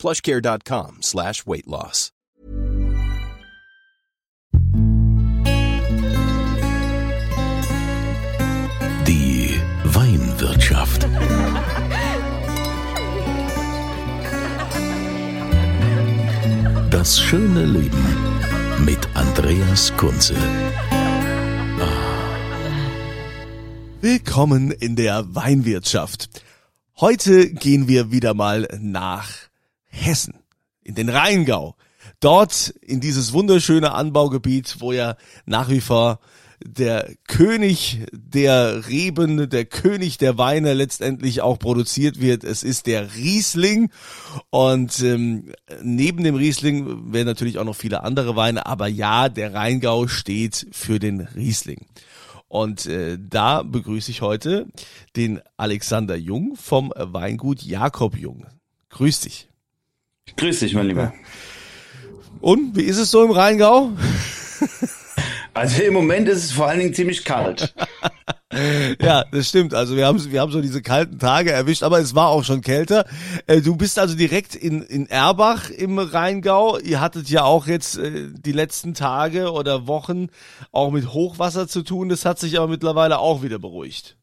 plushcare.com slash weight loss. Die Weinwirtschaft. Das schöne Leben mit Andreas Kunze. Willkommen in der Weinwirtschaft. Heute gehen wir wieder mal nach Hessen, in den Rheingau. Dort in dieses wunderschöne Anbaugebiet, wo ja nach wie vor der König der Reben, der König der Weine letztendlich auch produziert wird. Es ist der Riesling und ähm, neben dem Riesling werden natürlich auch noch viele andere Weine, aber ja, der Rheingau steht für den Riesling. Und äh, da begrüße ich heute den Alexander Jung vom Weingut Jakob Jung. Grüß dich. Grüß dich, mein Lieber. Und wie ist es so im Rheingau? Also im Moment ist es vor allen Dingen ziemlich kalt. ja, das stimmt. Also wir haben wir haben so diese kalten Tage erwischt, aber es war auch schon kälter. Äh, du bist also direkt in in Erbach im Rheingau. Ihr hattet ja auch jetzt äh, die letzten Tage oder Wochen auch mit Hochwasser zu tun. Das hat sich aber mittlerweile auch wieder beruhigt.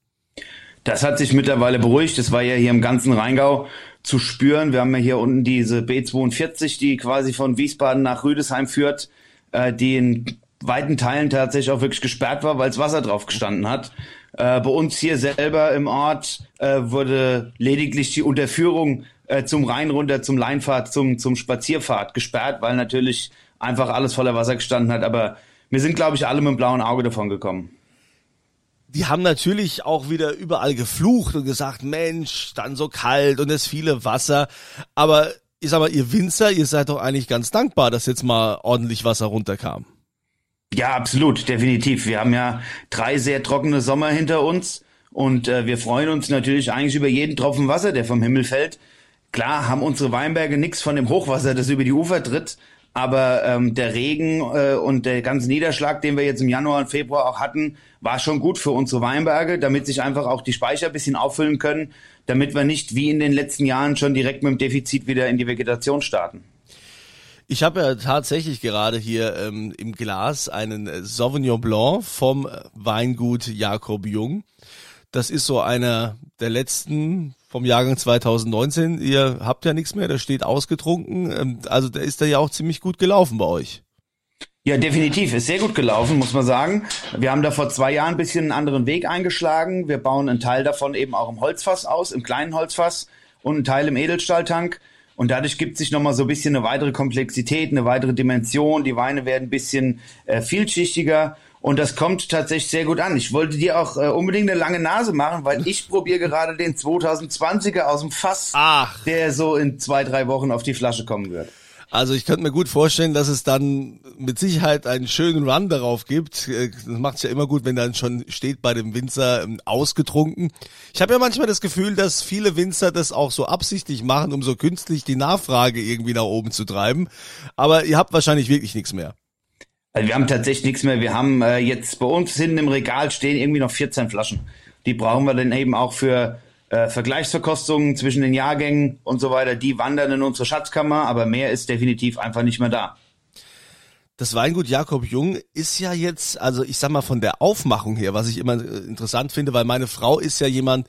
Das hat sich mittlerweile beruhigt. Das war ja hier im ganzen Rheingau zu spüren. Wir haben ja hier unten diese B42, die quasi von Wiesbaden nach Rüdesheim führt, äh, die in weiten Teilen tatsächlich auch wirklich gesperrt war, weil es Wasser drauf gestanden hat. Äh, bei uns hier selber im Ort äh, wurde lediglich die Unterführung äh, zum Rhein runter, zum Leinfahrt, zum, zum Spazierfahrt gesperrt, weil natürlich einfach alles voller Wasser gestanden hat. Aber wir sind, glaube ich, alle mit dem blauen Auge davon gekommen. Die haben natürlich auch wieder überall geflucht und gesagt, Mensch, dann so kalt und es viele Wasser. Aber ich sag mal, ihr Winzer, ihr seid doch eigentlich ganz dankbar, dass jetzt mal ordentlich Wasser runterkam. Ja, absolut, definitiv. Wir haben ja drei sehr trockene Sommer hinter uns und äh, wir freuen uns natürlich eigentlich über jeden Tropfen Wasser, der vom Himmel fällt. Klar haben unsere Weinberge nichts von dem Hochwasser, das über die Ufer tritt, aber ähm, der Regen äh, und der ganze Niederschlag, den wir jetzt im Januar und Februar auch hatten, war schon gut für unsere Weinberge, damit sich einfach auch die Speicher ein bisschen auffüllen können, damit wir nicht wie in den letzten Jahren schon direkt mit dem Defizit wieder in die Vegetation starten. Ich habe ja tatsächlich gerade hier ähm, im Glas einen äh, Sauvignon Blanc vom äh, Weingut Jakob Jung. Das ist so einer der letzten vom Jahrgang 2019. Ihr habt ja nichts mehr, der steht ausgetrunken. Ähm, also der ist da ja auch ziemlich gut gelaufen bei euch. Ja, definitiv. Ist sehr gut gelaufen, muss man sagen. Wir haben da vor zwei Jahren ein bisschen einen anderen Weg eingeschlagen. Wir bauen einen Teil davon eben auch im Holzfass aus, im kleinen Holzfass und einen Teil im Edelstahltank. Und dadurch gibt sich nochmal so ein bisschen eine weitere Komplexität, eine weitere Dimension. Die Weine werden ein bisschen äh, vielschichtiger. Und das kommt tatsächlich sehr gut an. Ich wollte dir auch äh, unbedingt eine lange Nase machen, weil ich probiere gerade den 2020er aus dem Fass, Ach. der so in zwei, drei Wochen auf die Flasche kommen wird. Also ich könnte mir gut vorstellen, dass es dann mit Sicherheit einen schönen Run darauf gibt. Äh, das macht es ja immer gut, wenn dann schon steht bei dem Winzer ähm, ausgetrunken. Ich habe ja manchmal das Gefühl, dass viele Winzer das auch so absichtlich machen, um so künstlich die Nachfrage irgendwie nach oben zu treiben. Aber ihr habt wahrscheinlich wirklich nichts mehr. Also wir haben tatsächlich nichts mehr. Wir haben äh, jetzt bei uns hinten im Regal stehen irgendwie noch 14 Flaschen. Die brauchen wir dann eben auch für äh, Vergleichsverkostungen zwischen den Jahrgängen und so weiter. Die wandern in unsere Schatzkammer, aber mehr ist definitiv einfach nicht mehr da. Das Weingut Jakob Jung ist ja jetzt, also ich sag mal von der Aufmachung her, was ich immer äh, interessant finde, weil meine Frau ist ja jemand,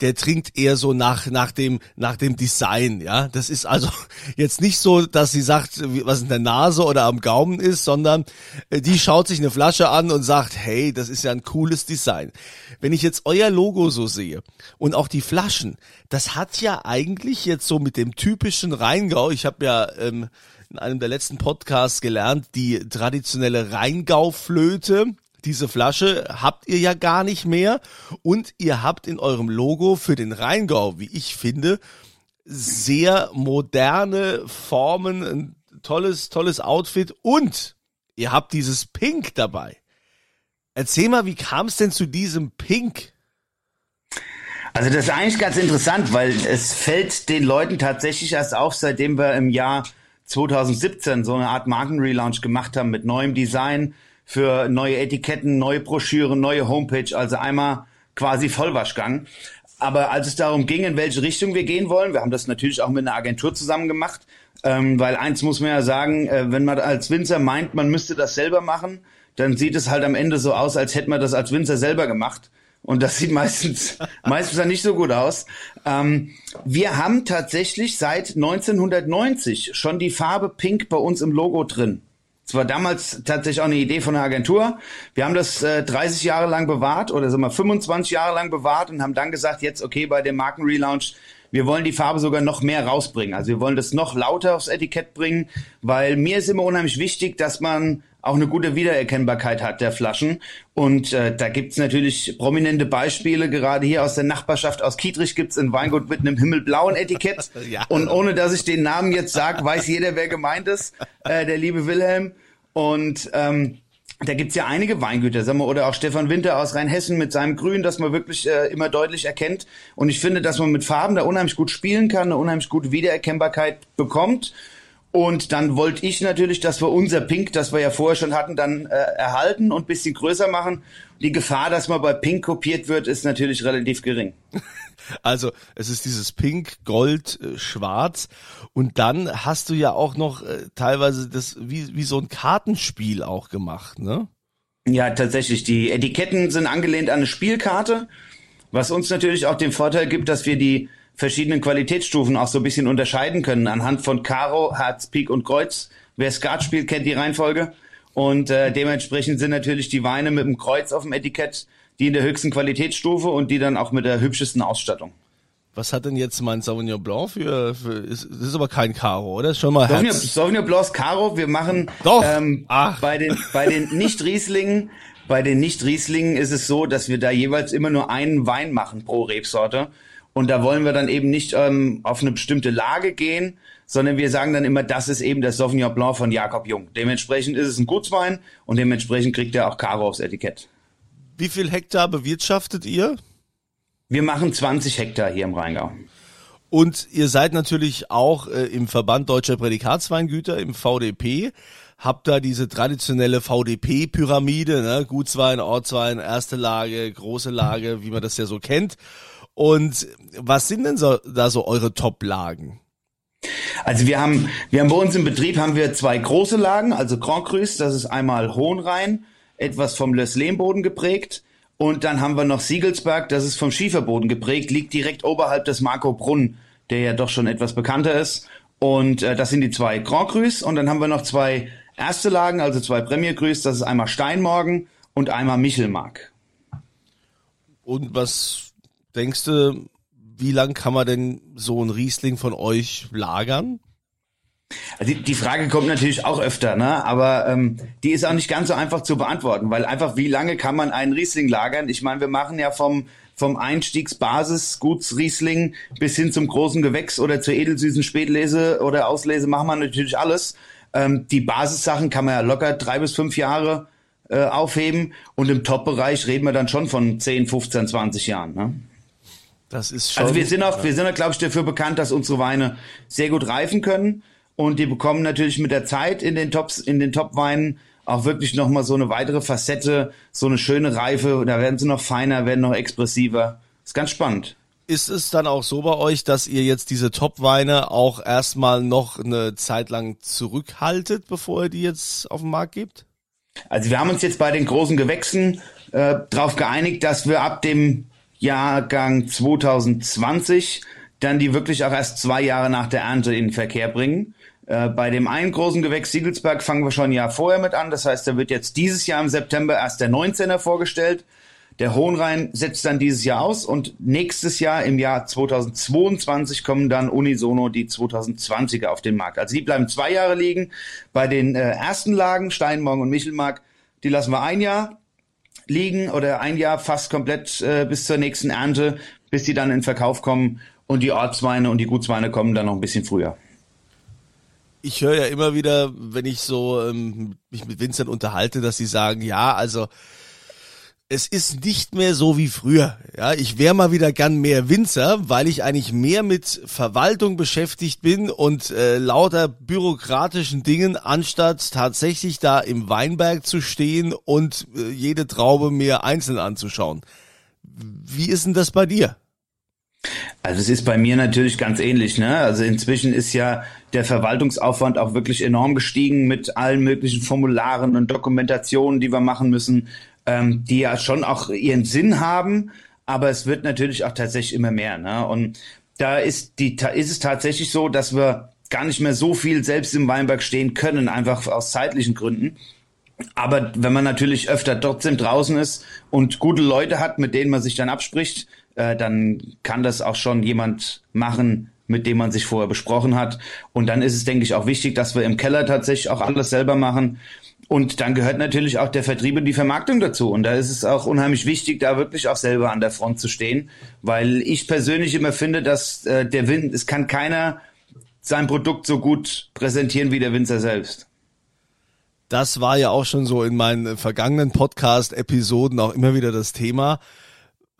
der trinkt eher so nach nach dem nach dem Design, ja. Das ist also jetzt nicht so, dass sie sagt, was in der Nase oder am Gaumen ist, sondern äh, die schaut sich eine Flasche an und sagt, hey, das ist ja ein cooles Design. Wenn ich jetzt euer Logo so sehe und auch die Flaschen, das hat ja eigentlich jetzt so mit dem typischen Rheingau, ich habe ja ähm, in einem der letzten Podcasts gelernt, die traditionelle Rheingauflöte. Diese Flasche habt ihr ja gar nicht mehr und ihr habt in eurem Logo für den Rheingau, wie ich finde, sehr moderne Formen, tolles, tolles Outfit und ihr habt dieses Pink dabei. Erzähl mal, wie kam es denn zu diesem Pink? Also das ist eigentlich ganz interessant, weil es fällt den Leuten tatsächlich erst auf, seitdem wir im Jahr 2017 so eine Art Markenrelaunch gemacht haben mit neuem Design für neue Etiketten, neue Broschüren, neue Homepage, also einmal quasi Vollwaschgang. Aber als es darum ging, in welche Richtung wir gehen wollen, wir haben das natürlich auch mit einer Agentur zusammen gemacht, ähm, weil eins muss man ja sagen, äh, wenn man als Winzer meint, man müsste das selber machen, dann sieht es halt am Ende so aus, als hätte man das als Winzer selber gemacht. Und das sieht meistens, meistens dann nicht so gut aus. Ähm, wir haben tatsächlich seit 1990 schon die Farbe Pink bei uns im Logo drin. Es war damals tatsächlich auch eine Idee von der Agentur. Wir haben das äh, 30 Jahre lang bewahrt oder sagen wir 25 Jahre lang bewahrt und haben dann gesagt, jetzt okay, bei dem Markenrelaunch, wir wollen die Farbe sogar noch mehr rausbringen. Also wir wollen das noch lauter aufs Etikett bringen, weil mir ist immer unheimlich wichtig, dass man auch eine gute Wiedererkennbarkeit hat der Flaschen. Und äh, da gibt's natürlich prominente Beispiele, gerade hier aus der Nachbarschaft aus Kietrich gibt's ein Weingut mit einem himmelblauen Etikett. ja. Und ohne dass ich den Namen jetzt sage, weiß jeder, wer gemeint ist, äh, der liebe Wilhelm. Und ähm, da gibt's ja einige Weingüter, sagen wir, oder auch Stefan Winter aus Rheinhessen mit seinem Grün, das man wirklich äh, immer deutlich erkennt. Und ich finde, dass man mit Farben da unheimlich gut spielen kann, eine unheimlich gute Wiedererkennbarkeit bekommt. Und dann wollte ich natürlich, dass wir unser Pink, das wir ja vorher schon hatten, dann äh, erhalten und bisschen größer machen. Die Gefahr, dass man bei Pink kopiert wird, ist natürlich relativ gering. Also es ist dieses Pink, Gold, äh, Schwarz und dann hast du ja auch noch äh, teilweise das wie, wie so ein Kartenspiel auch gemacht, ne? Ja, tatsächlich. Die Etiketten sind angelehnt an eine Spielkarte, was uns natürlich auch den Vorteil gibt, dass wir die verschiedenen Qualitätsstufen auch so ein bisschen unterscheiden können anhand von Karo, Herz, Pik und Kreuz. Wer Skat spielt, kennt die Reihenfolge. Und äh, dementsprechend sind natürlich die Weine mit dem Kreuz auf dem Etikett die in der höchsten Qualitätsstufe und die dann auch mit der hübschesten Ausstattung. Was hat denn jetzt mein Sauvignon Blanc für, für ist, das ist aber kein Caro, oder? Ist schon mal Sauvignon, Sauvignon Blanc Caro, wir machen Doch. Ähm, Ach. bei den bei den nicht Rieslingen, bei den nicht Rieslingen ist es so, dass wir da jeweils immer nur einen Wein machen pro Rebsorte und da wollen wir dann eben nicht ähm, auf eine bestimmte Lage gehen, sondern wir sagen dann immer, das ist eben der Sauvignon Blanc von Jakob Jung. Dementsprechend ist es ein Gutswein und dementsprechend kriegt er auch Caro aufs Etikett. Wie viel Hektar bewirtschaftet ihr? Wir machen 20 Hektar hier im Rheingau. Und ihr seid natürlich auch äh, im Verband Deutscher Prädikatsweingüter, im VDP, habt da diese traditionelle VDP-Pyramide, ne? Gutswein, Ortswein, erste Lage, große Lage, wie man das ja so kennt. Und was sind denn so, da so eure Top-Lagen? Also wir haben, wir haben bei uns im Betrieb haben wir zwei große Lagen, also Grand Cru, das ist einmal Hohenrhein, etwas vom Löss-Lehmboden geprägt. Und dann haben wir noch Siegelsberg, das ist vom Schieferboden geprägt, liegt direkt oberhalb des Marco Brunn, der ja doch schon etwas bekannter ist. Und äh, das sind die zwei Grand Crus. Und dann haben wir noch zwei erste Lagen, also zwei Premier Crus. Das ist einmal Steinmorgen und einmal Michelmark. Und was denkst du, wie lang kann man denn so ein Riesling von euch lagern? Also die, die Frage kommt natürlich auch öfter, ne? aber ähm, die ist auch nicht ganz so einfach zu beantworten, weil einfach wie lange kann man einen Riesling lagern? Ich meine, wir machen ja vom vom Einstiegsbasis Gutsriesling bis hin zum großen Gewächs oder zur edelsüßen Spätlese oder Auslese machen wir natürlich alles. Ähm, die Basissachen kann man ja locker drei bis fünf Jahre äh, aufheben und im Top-Bereich reden wir dann schon von 10, 15, 20 Jahren. Ne? Das ist schon. Also wir sind auch, wir sind auch, glaube ich, dafür bekannt, dass unsere Weine sehr gut reifen können und die bekommen natürlich mit der Zeit in den Tops, in den Topweinen auch wirklich nochmal so eine weitere Facette, so eine schöne Reife. Da werden sie noch feiner, werden noch expressiver. Ist ganz spannend. Ist es dann auch so bei euch, dass ihr jetzt diese Topweine auch erstmal noch eine Zeit lang zurückhaltet, bevor ihr die jetzt auf den Markt gebt? Also wir haben uns jetzt bei den großen Gewächsen äh, darauf geeinigt, dass wir ab dem Jahrgang 2020 dann die wirklich auch erst zwei Jahre nach der Ernte in den Verkehr bringen. Äh, bei dem einen großen Gewächs Siegelsberg fangen wir schon ein Jahr vorher mit an. Das heißt, da wird jetzt dieses Jahr im September erst der 19er vorgestellt. Der Hohenrhein setzt dann dieses Jahr aus und nächstes Jahr im Jahr 2022 kommen dann unisono die 2020er auf den Markt. Also die bleiben zwei Jahre liegen. Bei den äh, ersten Lagen, Steinmorgen und Michelmark, die lassen wir ein Jahr liegen oder ein Jahr fast komplett äh, bis zur nächsten Ernte, bis die dann in Verkauf kommen. Und die Ortsweine und die Gutsweine kommen dann noch ein bisschen früher. ich höre ja immer wieder, wenn ich so ähm, mich mit Winzern unterhalte, dass sie sagen, ja, also es ist nicht mehr so wie früher. Ja, ich wäre mal wieder gern mehr Winzer, weil ich eigentlich mehr mit Verwaltung beschäftigt bin und äh, lauter bürokratischen Dingen, anstatt tatsächlich da im Weinberg zu stehen und äh, jede Traube mir einzeln anzuschauen. Wie ist denn das bei dir? Also es ist bei mir natürlich ganz ähnlich. Ne? Also inzwischen ist ja der Verwaltungsaufwand auch wirklich enorm gestiegen mit allen möglichen Formularen und Dokumentationen, die wir machen müssen ähm, die ja schon auch ihren Sinn haben, aber es wird natürlich auch tatsächlich immer mehr. Ne? Und da ist, die, ist es tatsächlich so, dass wir gar nicht mehr so viel selbst im Weinberg stehen können, einfach aus zeitlichen Gründen. Aber wenn man natürlich öfter trotzdem draußen ist und gute Leute hat, mit denen man sich dann abspricht, äh, dann kann das auch schon jemand machen, mit dem man sich vorher besprochen hat. Und dann ist es, denke ich, auch wichtig, dass wir im Keller tatsächlich auch alles selber machen. Und dann gehört natürlich auch der Vertrieb und die Vermarktung dazu. Und da ist es auch unheimlich wichtig, da wirklich auch selber an der Front zu stehen, weil ich persönlich immer finde, dass äh, der Wind, es kann keiner sein Produkt so gut präsentieren wie der Winzer selbst. Das war ja auch schon so in meinen vergangenen Podcast-Episoden auch immer wieder das Thema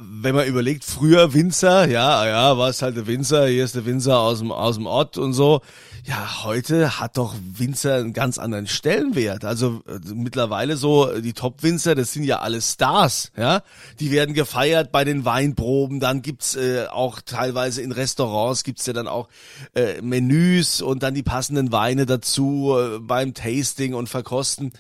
wenn man überlegt, früher Winzer, ja, ja, war es halt der Winzer, hier ist der Winzer aus dem, aus dem Ort und so. Ja, heute hat doch Winzer einen ganz anderen Stellenwert. Also äh, mittlerweile so, die Top-Winzer, das sind ja alle Stars, ja. Die werden gefeiert bei den Weinproben, dann gibt's äh, auch teilweise in Restaurants gibt's ja dann auch äh, Menüs und dann die passenden Weine dazu äh, beim Tasting und Verkosten.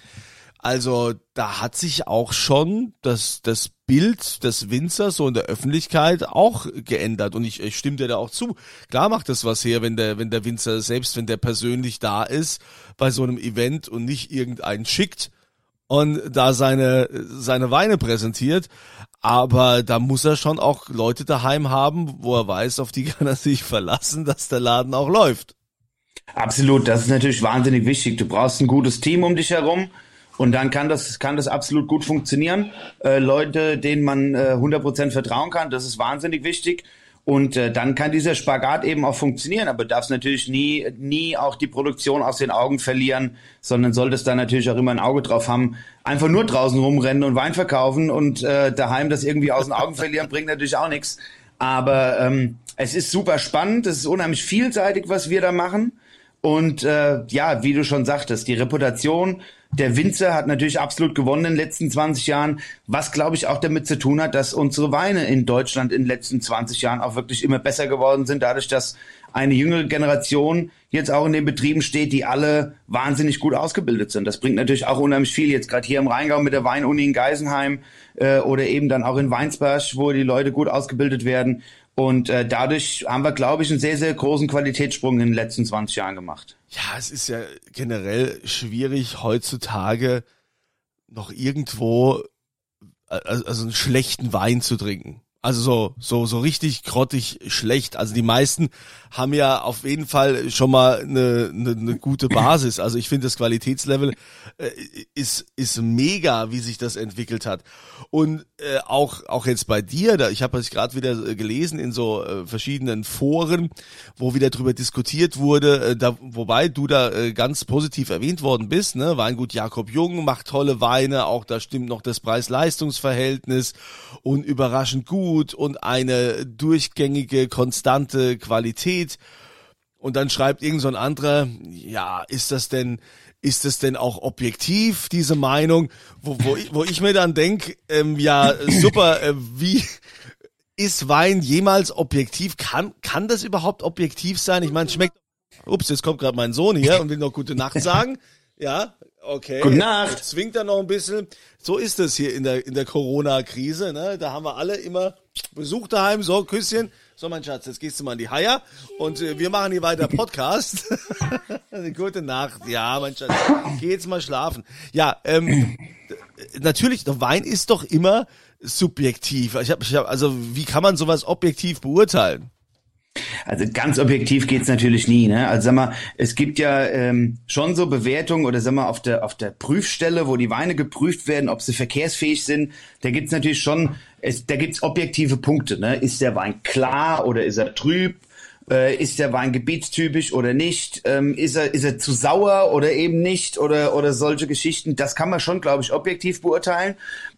Also da hat sich auch schon das, das Bild des Winzers so in der Öffentlichkeit auch geändert. Und ich, ich stimme dir da auch zu. Klar macht das was her, wenn der, wenn der Winzer, selbst wenn der persönlich da ist, bei so einem Event und nicht irgendeinen schickt und da seine, seine Weine präsentiert. Aber da muss er schon auch Leute daheim haben, wo er weiß, auf die kann er sich verlassen, dass der Laden auch läuft. Absolut, das ist natürlich wahnsinnig wichtig. Du brauchst ein gutes Team um dich herum und dann kann das, kann das absolut gut funktionieren. Äh, Leute, denen man äh, 100% vertrauen kann, das ist wahnsinnig wichtig. Und äh, dann kann dieser Spagat eben auch funktionieren, aber darfst natürlich nie, nie auch die Produktion aus den Augen verlieren, sondern solltest da natürlich auch immer ein Auge drauf haben. Einfach nur draußen rumrennen und Wein verkaufen und äh, daheim das irgendwie aus den Augen verlieren, bringt natürlich auch nichts. Aber ähm, es ist super spannend, es ist unheimlich vielseitig, was wir da machen. Und äh, ja, wie du schon sagtest, die Reputation der Winzer hat natürlich absolut gewonnen in den letzten 20 Jahren, was glaube ich auch damit zu tun hat, dass unsere Weine in Deutschland in den letzten 20 Jahren auch wirklich immer besser geworden sind, dadurch, dass eine jüngere Generation jetzt auch in den Betrieben steht, die alle wahnsinnig gut ausgebildet sind. Das bringt natürlich auch unheimlich viel. Jetzt gerade hier im Rheingau mit der Weinuni in Geisenheim äh, oder eben dann auch in Weinsberg, wo die Leute gut ausgebildet werden. Und äh, dadurch haben wir, glaube ich, einen sehr, sehr großen Qualitätssprung in den letzten 20 Jahren gemacht. Ja, es ist ja generell schwierig heutzutage noch irgendwo also einen schlechten Wein zu trinken. Also so, so, so richtig grottig schlecht. Also die meisten haben ja auf jeden Fall schon mal eine, eine, eine gute Basis. Also ich finde das Qualitätslevel äh, ist, ist mega, wie sich das entwickelt hat. Und äh, auch, auch jetzt bei dir, da, ich habe es gerade wieder äh, gelesen in so äh, verschiedenen Foren, wo wieder drüber diskutiert wurde, äh, da, wobei du da äh, ganz positiv erwähnt worden bist, ne? Weingut Jakob Jung macht tolle Weine, auch da stimmt noch das Preis-Leistungs-Verhältnis und überraschend gut und eine durchgängige, konstante Qualität. Und dann schreibt irgend so ein anderer, ja, ist das denn, ist das denn auch objektiv, diese Meinung, wo, wo, ich, wo ich mir dann denk, ähm, ja, super, äh, wie ist Wein jemals objektiv? Kann, kann das überhaupt objektiv sein? Ich meine, schmeckt. Ups, jetzt kommt gerade mein Sohn hier und will noch gute Nacht sagen. Ja, okay. Gute Nacht. Zwingt er noch ein bisschen. So ist es hier in der, in der Corona-Krise. Ne? Da haben wir alle immer Besuch daheim, so Küsschen. So, mein Schatz, jetzt gehst du mal in die Haier und äh, wir machen hier weiter Podcast. Gute Nacht. Ja, mein Schatz, geh jetzt mal schlafen. Ja, ähm, natürlich, der Wein ist doch immer subjektiv. Ich hab, ich hab, also, wie kann man sowas objektiv beurteilen? Also ganz objektiv geht's natürlich nie. Ne? Also sag mal, es gibt ja ähm, schon so Bewertungen oder sag mal auf der auf der Prüfstelle, wo die Weine geprüft werden, ob sie verkehrsfähig sind. Da gibt's natürlich schon, es, da gibt's objektive Punkte. Ne? Ist der Wein klar oder ist er trüb? Äh, ist der Wein gebietstypisch oder nicht? Ähm, ist er ist er zu sauer oder eben nicht oder oder solche Geschichten? Das kann man schon, glaube ich, objektiv beurteilen.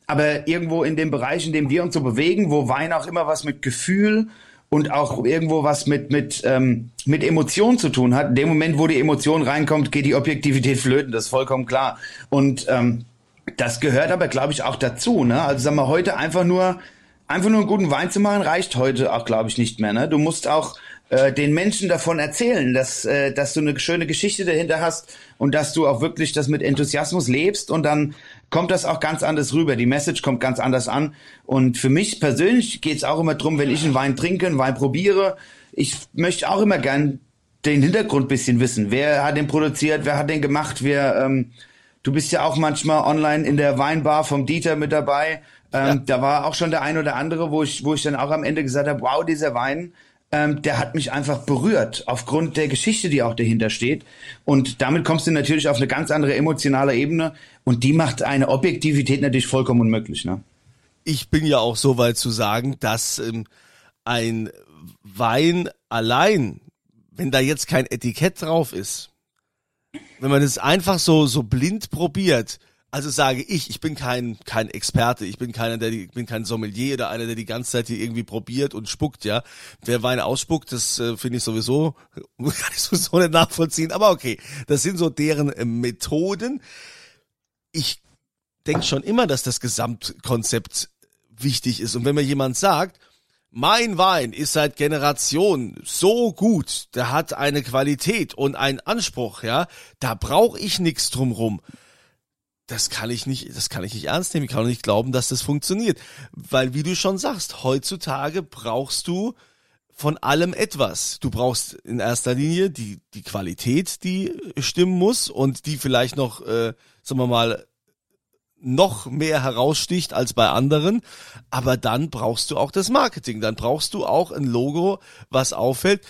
Aber irgendwo in dem Bereich, in dem wir uns so bewegen, wo Wein auch immer was mit Gefühl und auch irgendwo was mit mit ähm, mit Emotionen zu tun hat. In dem Moment, wo die Emotion reinkommt, geht die Objektivität flöten. Das ist vollkommen klar. Und ähm, das gehört aber, glaube ich, auch dazu. Ne? Also sagen wir heute einfach nur einfach nur einen guten Wein zu machen reicht heute auch, glaube ich, nicht mehr. Ne? Du musst auch äh, den Menschen davon erzählen, dass, äh, dass du eine schöne Geschichte dahinter hast und dass du auch wirklich das mit Enthusiasmus lebst und dann kommt das auch ganz anders rüber. Die Message kommt ganz anders an. Und für mich persönlich geht es auch immer drum, wenn ich einen Wein trinke, einen Wein probiere, ich möchte auch immer gern den Hintergrund bisschen wissen. Wer hat den produziert, wer hat den gemacht, wer, ähm, du bist ja auch manchmal online in der Weinbar vom Dieter mit dabei. Ähm, ja. Da war auch schon der ein oder andere, wo ich, wo ich dann auch am Ende gesagt habe, wow, dieser Wein, ähm, der hat mich einfach berührt, aufgrund der Geschichte, die auch dahinter steht. Und damit kommst du natürlich auf eine ganz andere emotionale Ebene und die macht eine Objektivität natürlich vollkommen unmöglich. Ne? Ich bin ja auch so weit zu sagen, dass ähm, ein Wein allein, wenn da jetzt kein Etikett drauf ist, wenn man es einfach so so blind probiert, also sage ich, ich bin kein kein Experte, ich bin keiner, der ich bin kein Sommelier oder einer, der die ganze Zeit hier irgendwie probiert und spuckt, ja. Wer Wein ausspuckt, das äh, finde ich sowieso kann ich sowieso nicht nachvollziehen, aber okay, das sind so deren äh, Methoden. Ich denke schon immer, dass das Gesamtkonzept wichtig ist und wenn mir jemand sagt, mein Wein ist seit Generationen so gut, der hat eine Qualität und einen Anspruch, ja, da brauche ich nichts drumrum das kann ich nicht, das kann ich nicht ernst nehmen. Ich kann nicht glauben, dass das funktioniert. Weil, wie du schon sagst, heutzutage brauchst du von allem etwas. Du brauchst in erster Linie die, die Qualität, die stimmen muss und die vielleicht noch, äh, sagen wir mal, noch mehr heraussticht als bei anderen. Aber dann brauchst du auch das Marketing. Dann brauchst du auch ein Logo, was auffällt.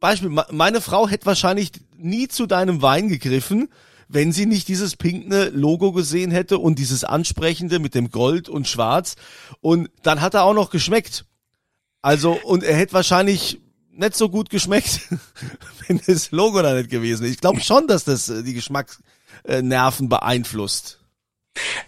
Beispiel, meine Frau hätte wahrscheinlich nie zu deinem Wein gegriffen, wenn sie nicht dieses pinkne Logo gesehen hätte und dieses ansprechende mit dem Gold und Schwarz. Und dann hat er auch noch geschmeckt. Also, und er hätte wahrscheinlich nicht so gut geschmeckt, wenn das Logo da nicht gewesen ist. Ich glaube schon, dass das äh, die Geschmacksnerven beeinflusst.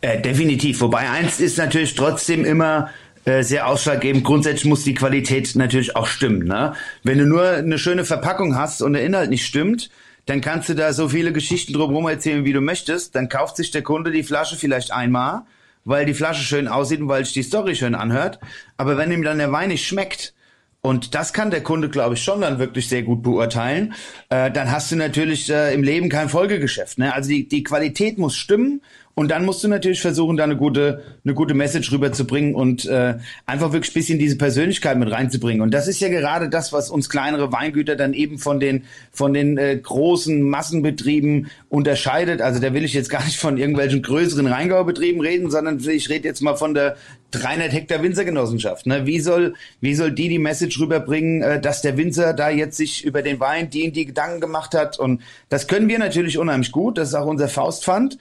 Äh, definitiv. Wobei eins ist natürlich trotzdem immer äh, sehr ausschlaggebend. Grundsätzlich muss die Qualität natürlich auch stimmen. Ne? Wenn du nur eine schöne Verpackung hast und der Inhalt nicht stimmt, dann kannst du da so viele Geschichten drumherum erzählen, wie du möchtest. Dann kauft sich der Kunde die Flasche vielleicht einmal, weil die Flasche schön aussieht und weil sich die Story schön anhört. Aber wenn ihm dann der Wein nicht schmeckt, und das kann der Kunde, glaube ich, schon dann wirklich sehr gut beurteilen. Äh, dann hast du natürlich äh, im Leben kein Folgegeschäft. Ne? Also die, die Qualität muss stimmen und dann musst du natürlich versuchen, da eine gute, eine gute Message rüberzubringen und äh, einfach wirklich bisschen diese Persönlichkeit mit reinzubringen. Und das ist ja gerade das, was uns kleinere Weingüter dann eben von den, von den äh, großen Massenbetrieben unterscheidet. Also da will ich jetzt gar nicht von irgendwelchen größeren Rheingaubetrieben reden, sondern ich rede jetzt mal von der 300 Hektar Winzergenossenschaft. Ne? Wie soll, wie soll die die Message rüberbringen, äh, dass der Winzer da jetzt sich über den Wein die und die Gedanken gemacht hat? Und das können wir natürlich unheimlich gut. Das ist auch unser Faustpfand.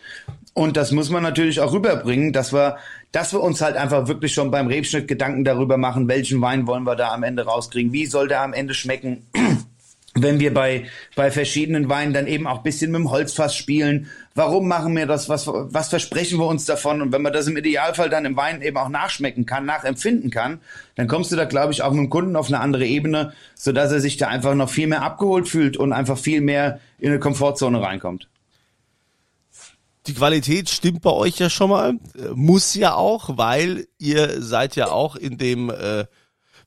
Und das muss man natürlich auch rüberbringen, dass wir, dass wir uns halt einfach wirklich schon beim Rebschnitt Gedanken darüber machen, welchen Wein wollen wir da am Ende rauskriegen, wie soll der am Ende schmecken. Wenn wir bei, bei verschiedenen Weinen dann eben auch bisschen mit dem Holzfass spielen, warum machen wir das, was, was versprechen wir uns davon? Und wenn man das im Idealfall dann im Wein eben auch nachschmecken kann, nachempfinden kann, dann kommst du da, glaube ich, auch mit dem Kunden auf eine andere Ebene, sodass er sich da einfach noch viel mehr abgeholt fühlt und einfach viel mehr in eine Komfortzone reinkommt die Qualität stimmt bei euch ja schon mal. Muss ja auch, weil ihr seid ja auch in dem äh,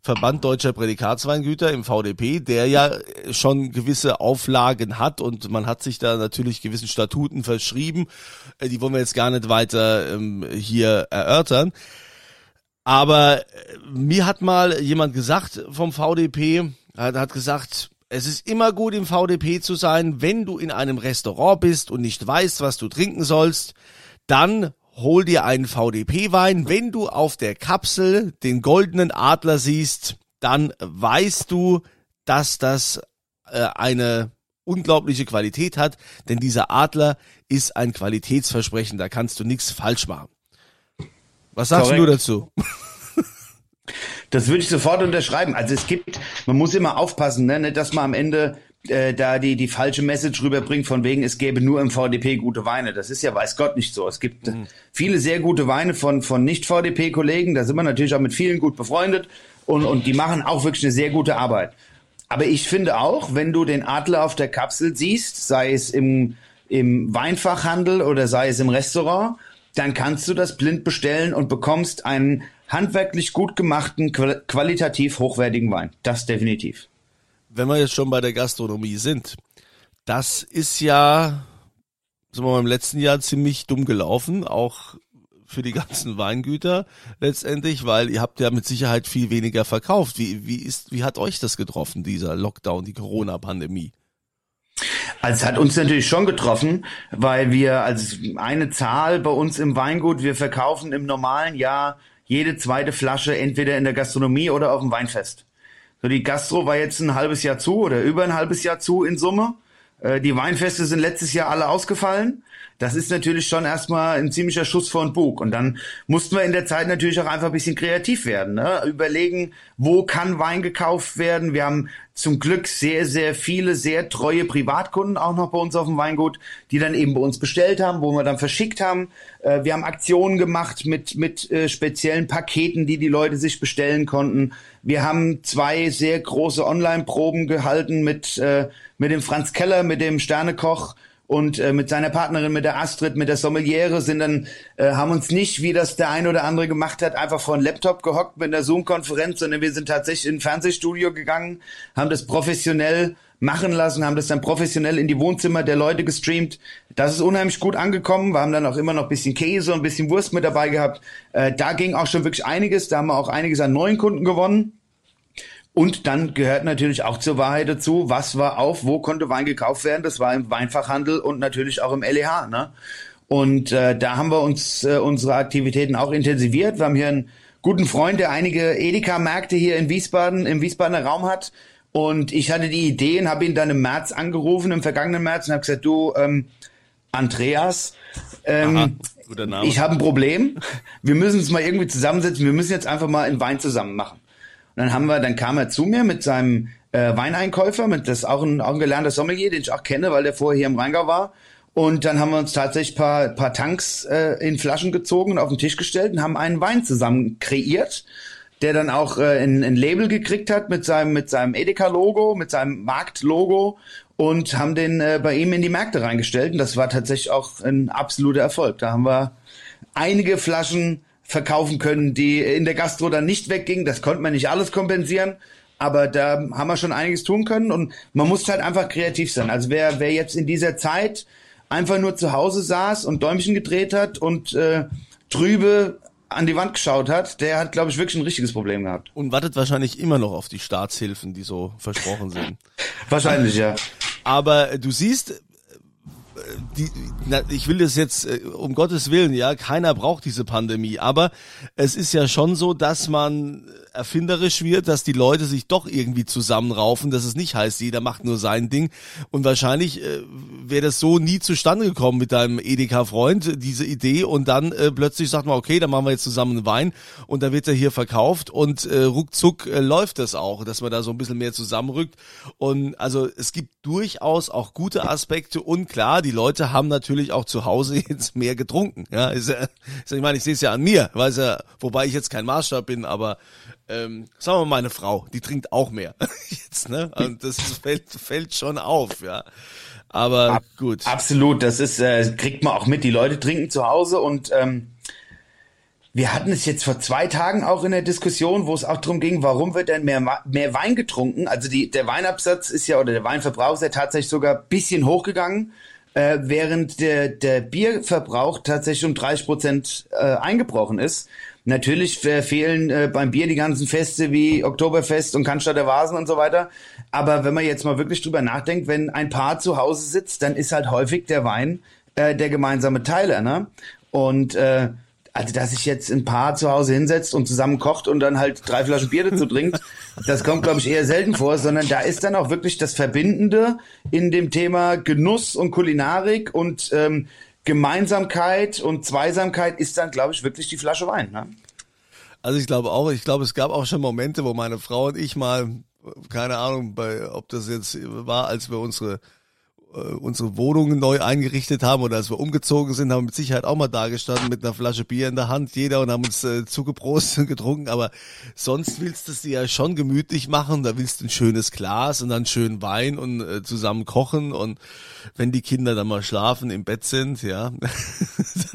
Verband Deutscher Prädikatsweingüter im VDP, der ja schon gewisse Auflagen hat und man hat sich da natürlich gewissen Statuten verschrieben. Äh, die wollen wir jetzt gar nicht weiter ähm, hier erörtern. Aber äh, mir hat mal jemand gesagt vom VDP, hat, hat gesagt, es ist immer gut im VDP zu sein, wenn du in einem Restaurant bist und nicht weißt, was du trinken sollst, dann hol dir einen VDP-Wein. Wenn du auf der Kapsel den goldenen Adler siehst, dann weißt du, dass das äh, eine unglaubliche Qualität hat, denn dieser Adler ist ein Qualitätsversprechen, da kannst du nichts falsch machen. Was sagst Korrekt. du dazu? Das würde ich sofort unterschreiben. Also es gibt, man muss immer aufpassen, ne, nicht, dass man am Ende äh, da die, die falsche Message rüberbringt, von wegen, es gäbe nur im VDP gute Weine. Das ist ja, weiß Gott, nicht so. Es gibt mhm. viele sehr gute Weine von, von Nicht-VDP-Kollegen. Da sind wir natürlich auch mit vielen gut befreundet und, und die machen auch wirklich eine sehr gute Arbeit. Aber ich finde auch, wenn du den Adler auf der Kapsel siehst, sei es im, im Weinfachhandel oder sei es im Restaurant, dann kannst du das blind bestellen und bekommst einen handwerklich gut gemachten, qualitativ hochwertigen Wein. Das definitiv wenn wir jetzt schon bei der Gastronomie sind, das ist ja, sagen wir mal, im letzten Jahr ziemlich dumm gelaufen, auch für die ganzen Weingüter letztendlich, weil ihr habt ja mit Sicherheit viel weniger verkauft. Wie, wie ist, wie hat euch das getroffen, dieser Lockdown, die Corona-Pandemie? Also es hat uns natürlich schon getroffen, weil wir als eine Zahl bei uns im Weingut, wir verkaufen im normalen Jahr jede zweite Flasche entweder in der Gastronomie oder auf dem Weinfest. So, die Gastro war jetzt ein halbes Jahr zu oder über ein halbes Jahr zu in Summe. Äh, die Weinfeste sind letztes Jahr alle ausgefallen. Das ist natürlich schon erstmal ein ziemlicher Schuss vor den Bug. Und dann mussten wir in der Zeit natürlich auch einfach ein bisschen kreativ werden. Ne? Überlegen, wo kann Wein gekauft werden. Wir haben zum Glück sehr, sehr viele, sehr treue Privatkunden auch noch bei uns auf dem Weingut, die dann eben bei uns bestellt haben, wo wir dann verschickt haben. Äh, wir haben Aktionen gemacht mit, mit äh, speziellen Paketen, die die Leute sich bestellen konnten. Wir haben zwei sehr große Online-Proben gehalten mit, äh, mit dem Franz Keller, mit dem Sternekoch und äh, mit seiner Partnerin, mit der Astrid, mit der Sommeliere sind dann, äh, haben uns nicht, wie das der ein oder andere gemacht hat, einfach vor einen Laptop gehockt mit einer Zoom-Konferenz, sondern wir sind tatsächlich in ein Fernsehstudio gegangen, haben das professionell machen lassen, haben das dann professionell in die Wohnzimmer der Leute gestreamt. Das ist unheimlich gut angekommen. Wir haben dann auch immer noch ein bisschen Käse und ein bisschen Wurst mit dabei gehabt. Äh, da ging auch schon wirklich einiges. Da haben wir auch einiges an neuen Kunden gewonnen. Und dann gehört natürlich auch zur Wahrheit dazu, was war auf, wo konnte Wein gekauft werden? Das war im Weinfachhandel und natürlich auch im LEH. Ne? Und äh, da haben wir uns äh, unsere Aktivitäten auch intensiviert. Wir haben hier einen guten Freund, der einige Edeka-Märkte hier in Wiesbaden, im Wiesbadener Raum hat. Und ich hatte die Idee und habe ihn dann im März angerufen, im vergangenen März, und habe gesagt, du, ähm, Andreas, ähm, Aha, ich habe ein Problem. Wir müssen uns mal irgendwie zusammensetzen. Wir müssen jetzt einfach mal einen Wein zusammen machen dann haben wir, dann kam er zu mir mit seinem äh, Weineinkäufer, mit das auch ein, auch ein gelernter Sommelier, den ich auch kenne, weil der vorher hier im Rheingau war. Und dann haben wir uns tatsächlich paar, paar Tanks äh, in Flaschen gezogen und auf den Tisch gestellt und haben einen Wein zusammen kreiert, der dann auch äh, ein, ein Label gekriegt hat mit seinem, mit seinem Edeka-Logo, mit seinem Markt-Logo und haben den äh, bei ihm in die Märkte reingestellt. Und das war tatsächlich auch ein absoluter Erfolg. Da haben wir einige Flaschen verkaufen können, die in der Gastro dann nicht weggingen. Das konnte man nicht alles kompensieren. Aber da haben wir schon einiges tun können und man muss halt einfach kreativ sein. Also wer, wer jetzt in dieser Zeit einfach nur zu Hause saß und Däumchen gedreht hat und äh, trübe an die Wand geschaut hat, der hat, glaube ich, wirklich ein richtiges Problem gehabt. Und wartet wahrscheinlich immer noch auf die Staatshilfen, die so versprochen sind. wahrscheinlich, ja. Aber du siehst, die, na, ich will das jetzt äh, um Gottes Willen, ja, keiner braucht diese Pandemie, aber es ist ja schon so, dass man erfinderisch wird, dass die Leute sich doch irgendwie zusammenraufen, dass es nicht heißt, jeder macht nur sein Ding. Und wahrscheinlich äh, wäre das so nie zustande gekommen mit deinem Edeka-Freund, diese Idee. Und dann äh, plötzlich sagt man, okay, dann machen wir jetzt zusammen einen Wein und dann wird er hier verkauft und äh, ruckzuck äh, läuft das auch, dass man da so ein bisschen mehr zusammenrückt. Und also es gibt durchaus auch gute Aspekte und klar, die Leute haben natürlich auch zu Hause jetzt mehr getrunken. Ja, ist ja, ich meine, ich sehe es ja an mir, weiß ja, wobei ich jetzt kein Maßstab bin, aber ähm, sagen wir mal, meine Frau, die trinkt auch mehr. Jetzt, ne? Und das fällt, fällt schon auf, ja. Aber Ab, gut. Absolut, das ist, äh, kriegt man auch mit. Die Leute trinken zu Hause und ähm, wir hatten es jetzt vor zwei Tagen auch in der Diskussion, wo es auch darum ging, warum wird denn mehr, mehr Wein getrunken? Also die, der Weinabsatz ist ja, oder der Weinverbrauch ist ja tatsächlich sogar bisschen hochgegangen, äh, während der, der Bierverbrauch tatsächlich um 30 Prozent äh, eingebrochen ist. Natürlich fehlen äh, beim Bier die ganzen Feste wie Oktoberfest und Cannstatter Vasen und so weiter. Aber wenn man jetzt mal wirklich drüber nachdenkt, wenn ein Paar zu Hause sitzt, dann ist halt häufig der Wein äh, der gemeinsame Teiler. Ne? Und äh, also dass sich jetzt ein Paar zu Hause hinsetzt und zusammen kocht und dann halt drei Flaschen Bier dazu trinkt, das kommt, glaube ich, eher selten vor, sondern da ist dann auch wirklich das Verbindende in dem Thema Genuss und Kulinarik und ähm, Gemeinsamkeit und Zweisamkeit ist dann, glaube ich, wirklich die Flasche Wein. Ne? Also ich glaube auch, ich glaube, es gab auch schon Momente, wo meine Frau und ich mal, keine Ahnung, bei, ob das jetzt war, als wir unsere unsere Wohnungen neu eingerichtet haben oder als wir umgezogen sind, haben wir mit Sicherheit auch mal dagestanden mit einer Flasche Bier in der Hand, jeder und haben uns äh, zugeprost und getrunken, aber sonst willst du es dir ja schon gemütlich machen, da willst du ein schönes Glas und dann schön Wein und äh, zusammen kochen und wenn die Kinder dann mal schlafen, im Bett sind, ja.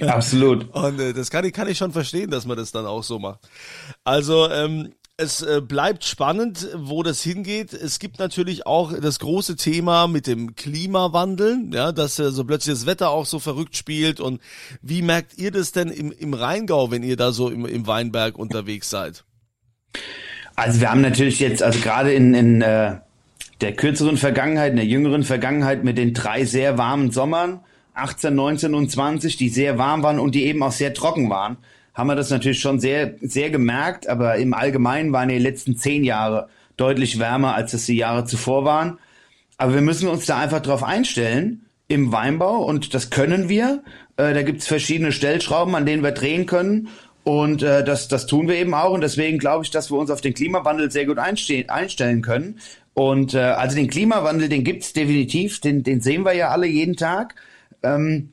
Absolut. Und äh, das kann ich, kann ich schon verstehen, dass man das dann auch so macht. Also, ähm, es äh, bleibt spannend, wo das hingeht. Es gibt natürlich auch das große Thema mit dem Klimawandel, ja, dass äh, so plötzlich das Wetter auch so verrückt spielt. Und wie merkt ihr das denn im, im Rheingau, wenn ihr da so im, im Weinberg unterwegs seid? Also wir haben natürlich jetzt, also gerade in, in äh, der kürzeren Vergangenheit, in der jüngeren Vergangenheit mit den drei sehr warmen Sommern, 18, 19 und 20, die sehr warm waren und die eben auch sehr trocken waren, haben wir das natürlich schon sehr, sehr gemerkt, aber im Allgemeinen waren die letzten zehn Jahre deutlich wärmer, als es die Jahre zuvor waren. Aber wir müssen uns da einfach drauf einstellen im Weinbau und das können wir. Äh, da gibt's verschiedene Stellschrauben, an denen wir drehen können. Und äh, das, das tun wir eben auch. Und deswegen glaube ich, dass wir uns auf den Klimawandel sehr gut einstellen können. Und äh, also den Klimawandel, den gibt's definitiv, den, den sehen wir ja alle jeden Tag. Ähm,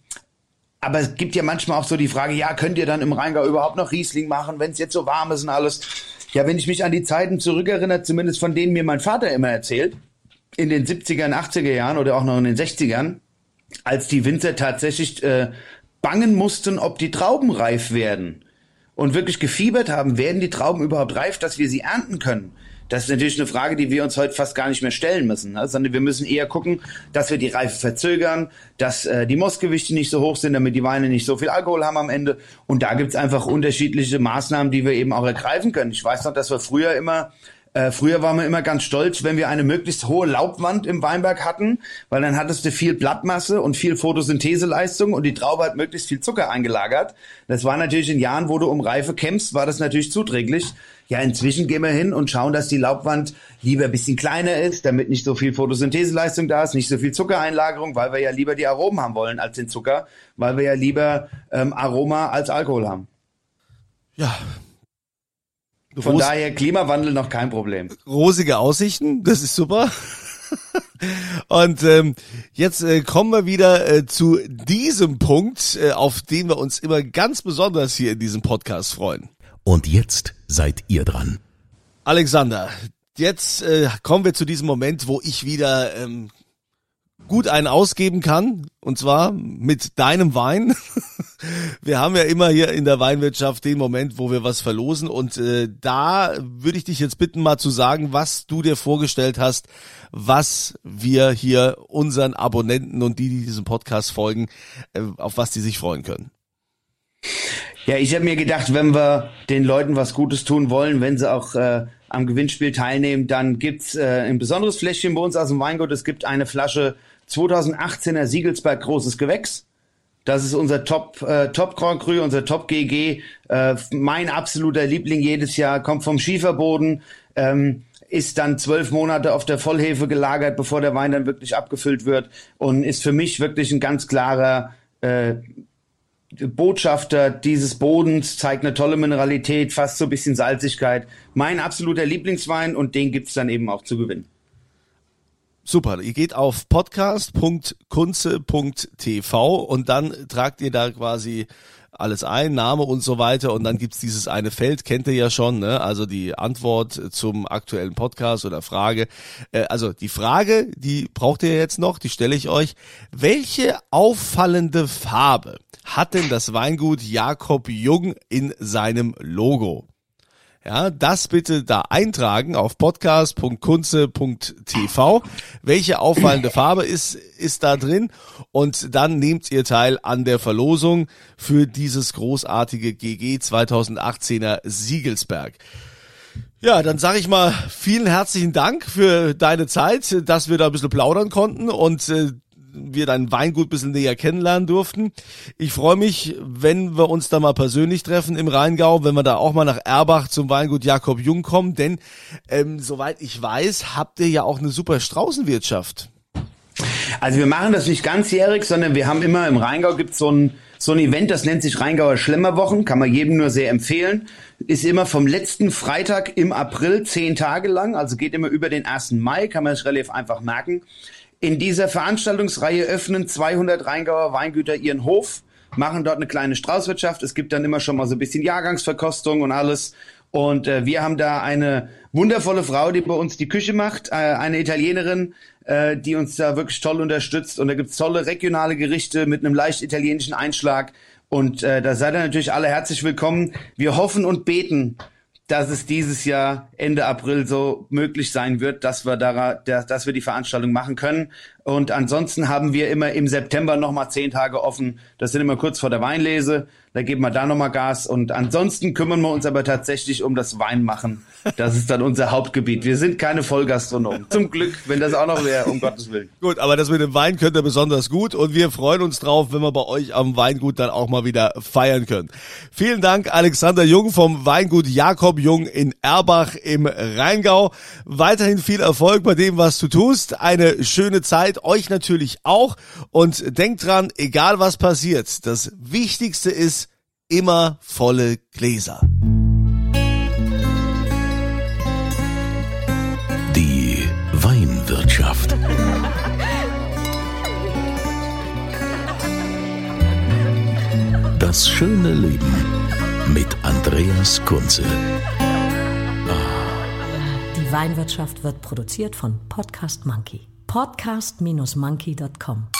aber es gibt ja manchmal auch so die Frage, ja, könnt ihr dann im Rheingau überhaupt noch Riesling machen, wenn es jetzt so warm ist und alles? Ja, wenn ich mich an die Zeiten zurückerinnere, zumindest von denen mir mein Vater immer erzählt, in den 70er, 80er Jahren oder auch noch in den 60ern, als die Winzer tatsächlich äh, bangen mussten, ob die Trauben reif werden und wirklich gefiebert haben, werden die Trauben überhaupt reif, dass wir sie ernten können. Das ist natürlich eine Frage, die wir uns heute fast gar nicht mehr stellen müssen, ne? sondern wir müssen eher gucken, dass wir die Reife verzögern, dass äh, die Mostgewichte nicht so hoch sind, damit die Weine nicht so viel Alkohol haben am Ende. Und da gibt's einfach unterschiedliche Maßnahmen, die wir eben auch ergreifen können. Ich weiß noch, dass wir früher immer äh, früher waren wir immer ganz stolz, wenn wir eine möglichst hohe Laubwand im Weinberg hatten, weil dann hattest du viel Blattmasse und viel Photosyntheseleistung und die Traube hat möglichst viel Zucker eingelagert. Das war natürlich in Jahren, wo du um Reife kämpfst, war das natürlich zuträglich. Ja, inzwischen gehen wir hin und schauen, dass die Laubwand lieber ein bisschen kleiner ist, damit nicht so viel Photosyntheseleistung da ist, nicht so viel Zuckereinlagerung, weil wir ja lieber die Aromen haben wollen als den Zucker, weil wir ja lieber ähm, Aroma als Alkohol haben. Ja. Von Ros daher Klimawandel noch kein Problem. Rosige Aussichten, das ist super. Und ähm, jetzt äh, kommen wir wieder äh, zu diesem Punkt, äh, auf den wir uns immer ganz besonders hier in diesem Podcast freuen. Und jetzt seid ihr dran. Alexander, jetzt äh, kommen wir zu diesem Moment, wo ich wieder ähm, gut einen ausgeben kann. Und zwar mit deinem Wein. wir haben ja immer hier in der Weinwirtschaft den Moment, wo wir was verlosen. Und äh, da würde ich dich jetzt bitten, mal zu sagen, was du dir vorgestellt hast, was wir hier unseren Abonnenten und die, die diesem Podcast folgen, äh, auf was die sich freuen können. Ja, ich habe mir gedacht, wenn wir den Leuten was Gutes tun wollen, wenn sie auch äh, am Gewinnspiel teilnehmen, dann gibt's äh, ein besonderes Fläschchen bei uns aus dem Weingut. Es gibt eine Flasche 2018er Siegelsberg Großes Gewächs. Das ist unser Top, äh, Top Grand Cru, unser Top GG. Äh, mein absoluter Liebling jedes Jahr, kommt vom Schieferboden, ähm, ist dann zwölf Monate auf der Vollhefe gelagert, bevor der Wein dann wirklich abgefüllt wird und ist für mich wirklich ein ganz klarer äh, Botschafter dieses Bodens, zeigt eine tolle Mineralität, fast so ein bisschen Salzigkeit. Mein absoluter Lieblingswein und den gibt's dann eben auch zu gewinnen. Super, ihr geht auf podcast.kunze.tv und dann tragt ihr da quasi alles ein, Name und so weiter und dann gibt's dieses eine Feld, kennt ihr ja schon, ne? also die Antwort zum aktuellen Podcast oder Frage. Äh, also die Frage, die braucht ihr jetzt noch, die stelle ich euch. Welche auffallende Farbe hat denn das Weingut Jakob Jung in seinem Logo? Ja, das bitte da eintragen auf podcast.kunze.tv. Welche auffallende Farbe ist, ist da drin? Und dann nehmt ihr teil an der Verlosung für dieses großartige GG 2018er Siegelsberg. Ja, dann sage ich mal vielen herzlichen Dank für deine Zeit, dass wir da ein bisschen plaudern konnten und äh, wir dein Weingut ein bisschen näher kennenlernen durften. Ich freue mich, wenn wir uns da mal persönlich treffen im Rheingau, wenn wir da auch mal nach Erbach zum Weingut Jakob Jung kommen, denn ähm, soweit ich weiß, habt ihr ja auch eine super Straußenwirtschaft. Also wir machen das nicht ganzjährig, sondern wir haben immer im Rheingau gibt so ein so ein Event, das nennt sich Rheingauer Schlemmerwochen, kann man jedem nur sehr empfehlen. Ist immer vom letzten Freitag im April, zehn Tage lang, also geht immer über den 1. Mai, kann man sich relativ einfach merken. In dieser Veranstaltungsreihe öffnen 200 Rheingauer Weingüter ihren Hof, machen dort eine kleine Straußwirtschaft. Es gibt dann immer schon mal so ein bisschen Jahrgangsverkostung und alles. Und äh, wir haben da eine wundervolle Frau, die bei uns die Küche macht, äh, eine Italienerin, äh, die uns da wirklich toll unterstützt. Und da gibt's tolle regionale Gerichte mit einem leicht italienischen Einschlag. Und äh, da seid ihr natürlich alle herzlich willkommen. Wir hoffen und beten, dass es dieses Jahr Ende April so möglich sein wird, dass wir da, dass wir die Veranstaltung machen können. Und ansonsten haben wir immer im September nochmal zehn Tage offen. Das sind immer kurz vor der Weinlese. Da geben wir da nochmal Gas. Und ansonsten kümmern wir uns aber tatsächlich um das Weinmachen. Das ist dann unser Hauptgebiet. Wir sind keine Vollgastronomen. Zum Glück, wenn das auch noch wäre, um Gottes Willen. Gut, aber das mit dem Wein könnt ihr besonders gut. Und wir freuen uns drauf, wenn wir bei euch am Weingut dann auch mal wieder feiern können. Vielen Dank, Alexander Jung vom Weingut Jakob Jung in Erbach im Rheingau. Weiterhin viel Erfolg bei dem, was du tust. Eine schöne Zeit euch natürlich auch. Und denkt dran, egal was passiert, das Wichtigste ist immer volle Gläser. Die Weinwirtschaft. Das schöne Leben mit Andreas Kunze. Die Weinwirtschaft wird produziert von Podcast Monkey podcast-monkey.com.